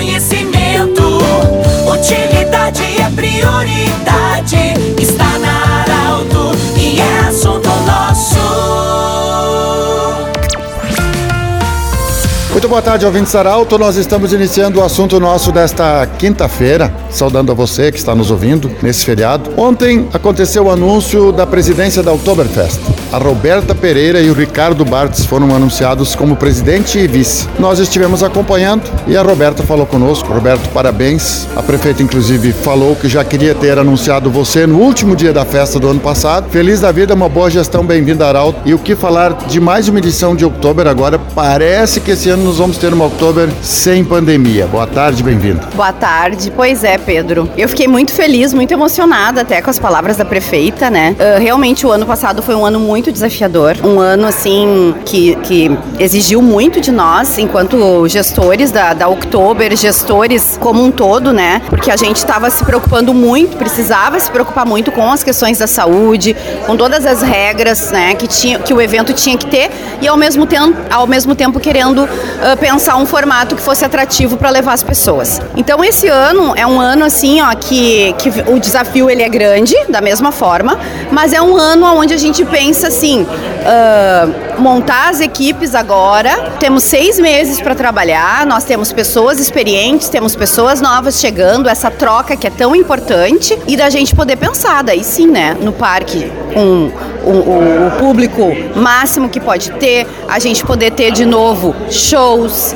conhecimento. Utilidade é prioridade. Está na Arauto e é assunto nosso. Muito boa tarde, ouvintes Arauto. Nós estamos iniciando o assunto nosso desta quinta-feira, saudando a você que está nos ouvindo nesse feriado. Ontem aconteceu o anúncio da presidência da Oktoberfest. A Roberta Pereira e o Ricardo Bartz foram anunciados como presidente e vice. Nós estivemos acompanhando e a Roberta falou conosco. Roberto, parabéns. A prefeita, inclusive, falou que já queria ter anunciado você no último dia da festa do ano passado. Feliz da vida, uma boa gestão, bem-vinda, Arauto. E o que falar de mais uma edição de Oktober agora? Parece que esse ano nós vamos ter uma Oktober sem pandemia. Boa tarde, bem-vindo. Boa tarde. Pois é, Pedro. Eu fiquei muito feliz, muito emocionada até com as palavras da prefeita, né? Uh, realmente o ano passado foi um ano muito desafiador, um ano assim que, que exigiu muito de nós, enquanto gestores da, da Oktober, gestores como um todo, né? Porque a gente estava se preocupando muito, precisava se preocupar muito com as questões da saúde, com todas as regras, né? Que, tinha, que o evento tinha que ter e ao mesmo tempo, ao mesmo tempo querendo uh, pensar um formato que fosse atrativo para levar as pessoas. Então esse ano é um ano assim, ó, que, que o desafio ele é grande, da mesma forma, mas é um ano onde a gente pensa assim, uh, montar as equipes agora. Temos seis meses para trabalhar, nós temos pessoas experientes, temos pessoas novas chegando, essa troca que é tão importante e da gente poder pensar, daí sim, né, no parque com o, o, público máximo que pode ter, a gente poder ter de novo shows,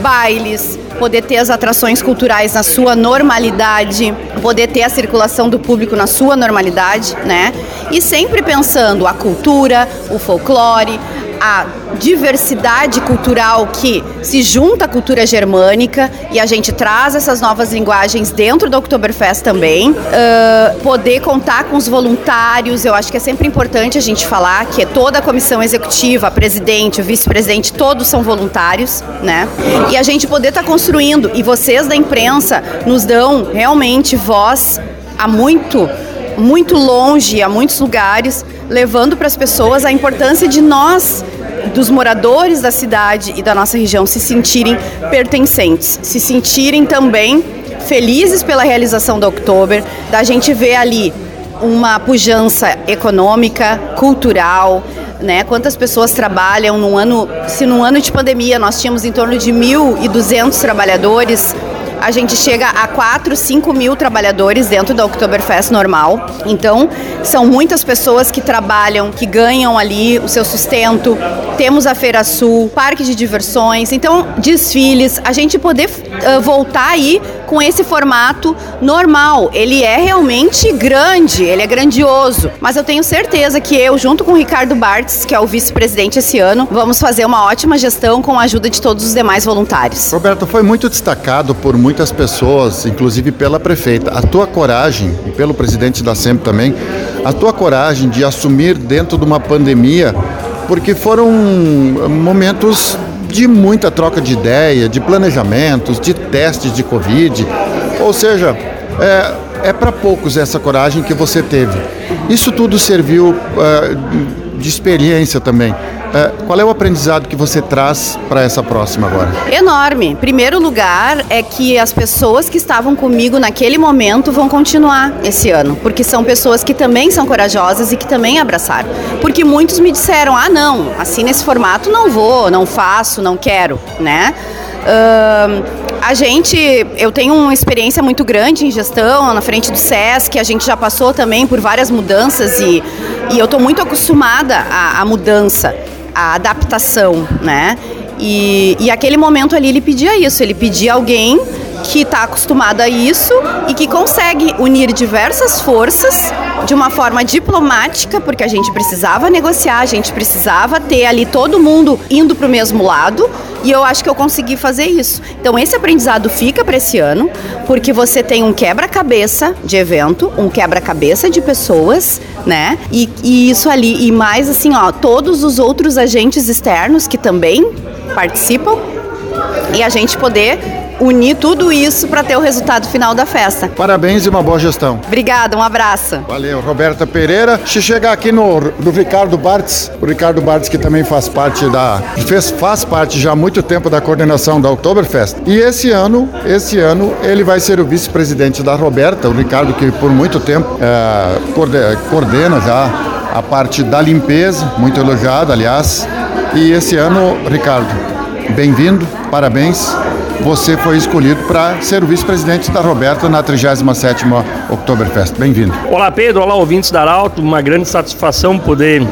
bailes, poder ter as atrações culturais na sua normalidade, poder ter a circulação do público na sua normalidade, né? E sempre pensando a cultura, o folclore, a diversidade cultural que se junta à cultura germânica e a gente traz essas novas linguagens dentro do Oktoberfest também. Uh, poder contar com os voluntários, eu acho que é sempre importante a gente falar que é toda a comissão executiva, a presidente, o vice-presidente, todos são voluntários, né? E a gente poder estar tá construindo, e vocês da imprensa nos dão realmente voz há muito muito longe, a muitos lugares, levando para as pessoas a importância de nós, dos moradores da cidade e da nossa região, se sentirem pertencentes, se sentirem também felizes pela realização do Oktober, da gente ver ali uma pujança econômica, cultural, né? Quantas pessoas trabalham num ano, se num ano de pandemia nós tínhamos em torno de 1.200 trabalhadores, a gente chega a 4, 5 mil trabalhadores dentro da Oktoberfest normal. Então, são muitas pessoas que trabalham, que ganham ali o seu sustento. Temos a Feira Sul, parque de diversões, então desfiles, a gente poder uh, voltar aí com esse formato normal. Ele é realmente grande, ele é grandioso, mas eu tenho certeza que eu, junto com o Ricardo Bartz, que é o vice-presidente esse ano, vamos fazer uma ótima gestão com a ajuda de todos os demais voluntários. Roberto, foi muito destacado por muitas pessoas, inclusive pela prefeita, a tua coragem, e pelo presidente da SEMP também, a tua coragem de assumir dentro de uma pandemia, porque foram momentos de muita troca de ideia, de planejamentos, de testes de Covid. Ou seja, é, é para poucos essa coragem que você teve. Isso tudo serviu uh, de experiência também. É, qual é o aprendizado que você traz para essa próxima agora? Enorme. Primeiro lugar é que as pessoas que estavam comigo naquele momento vão continuar esse ano, porque são pessoas que também são corajosas e que também abraçaram. Porque muitos me disseram: ah, não, assim nesse formato não vou, não faço, não quero, né? A gente, eu tenho uma experiência muito grande em gestão na frente do SESC, a gente já passou também por várias mudanças e, e eu estou muito acostumada à, à mudança a adaptação, né? E, e aquele momento ali ele pedia isso, ele pedia alguém que está acostumado a isso e que consegue unir diversas forças de uma forma diplomática, porque a gente precisava negociar, a gente precisava ter ali todo mundo indo para o mesmo lado, e eu acho que eu consegui fazer isso. Então esse aprendizado fica para esse ano, porque você tem um quebra-cabeça de evento, um quebra-cabeça de pessoas, né? E, e isso ali, e mais assim, ó, todos os outros agentes externos que também participam, e a gente poder unir tudo isso para ter o resultado final da festa. Parabéns e uma boa gestão. Obrigada, um abraço. Valeu, Roberta Pereira. Se chegar aqui no, no Ricardo Bartz, o Ricardo Bartz que também faz parte da fez, faz parte já há muito tempo da coordenação da Oktoberfest. E esse ano, esse ano ele vai ser o vice-presidente da Roberta, o Ricardo que por muito tempo é, coordena já a parte da limpeza, muito elogiado, aliás. E esse ano, Ricardo, bem-vindo, parabéns. Você foi escolhido para ser o vice-presidente da Roberta na 37ª Oktoberfest. Bem-vindo. Olá, Pedro. Olá, ouvintes da Arauto. Uma grande satisfação poder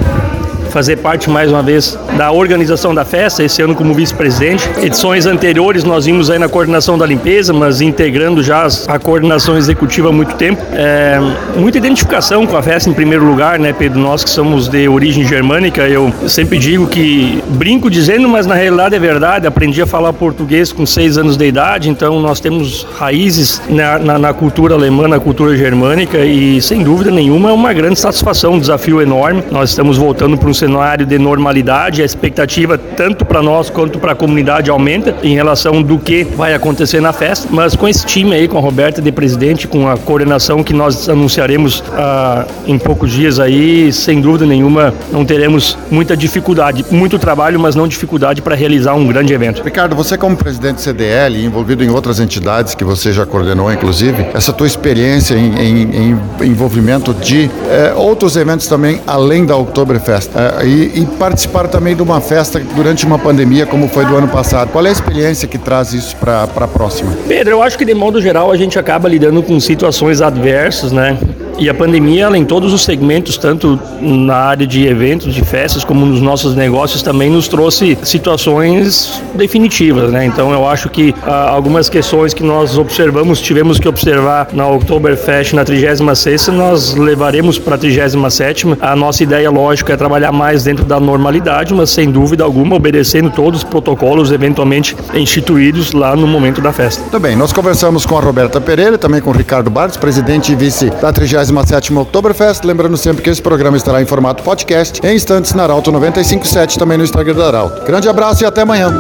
fazer parte mais uma vez da organização da festa, esse ano como vice-presidente. Edições anteriores nós vimos aí na coordenação da limpeza, mas integrando já a coordenação executiva há muito tempo. É, muita identificação com a festa em primeiro lugar, né, Pedro? Nós que somos de origem germânica, eu sempre digo que brinco dizendo, mas na realidade é verdade. Aprendi a falar português com seis anos de idade, então nós temos raízes na, na, na cultura alemã, na cultura germânica e sem dúvida nenhuma é uma grande satisfação, um desafio enorme. Nós estamos voltando para um cenário de normalidade, a expectativa tanto para nós quanto para a comunidade aumenta em relação do que vai acontecer na festa, mas com esse time aí, com a Roberta de presidente, com a coordenação que nós anunciaremos ah, em poucos dias aí, sem dúvida nenhuma, não teremos muita dificuldade, muito trabalho, mas não dificuldade para realizar um grande evento. Ricardo, você como presidente CDL, envolvido em outras entidades que você já coordenou, inclusive, essa tua experiência em, em, em envolvimento de eh, outros eventos também, além da Oktoberfest, eh, e, e, participar também de uma festa durante uma pandemia como foi do ano passado. Qual é a experiência que traz isso para a próxima? Pedro, eu acho que de modo geral a gente acaba lidando com situações adversas, né? E a pandemia, ela em todos os segmentos, tanto na área de eventos, de festas, como nos nossos negócios, também nos trouxe situações definitivas, né? Então eu acho que ah, algumas questões que nós observamos, tivemos que observar na Oktoberfest na 36 nós levaremos para a 37 A nossa ideia, lógico, é trabalhar mais dentro da normalidade, mas sem dúvida alguma obedecendo todos os protocolos eventualmente instituídos lá no momento da festa. Bem, nós conversamos com a Roberta Pereira, também com o Ricardo Bartos, presidente e vice da 30 77ª Oktoberfest. Lembrando sempre que esse programa estará em formato podcast em instantes na Arauto 957, também no Instagram da Arauto. Grande abraço e até amanhã.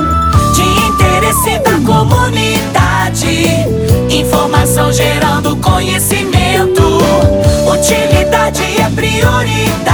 De interesse da comunidade, informação gerando conhecimento, utilidade é prioridade.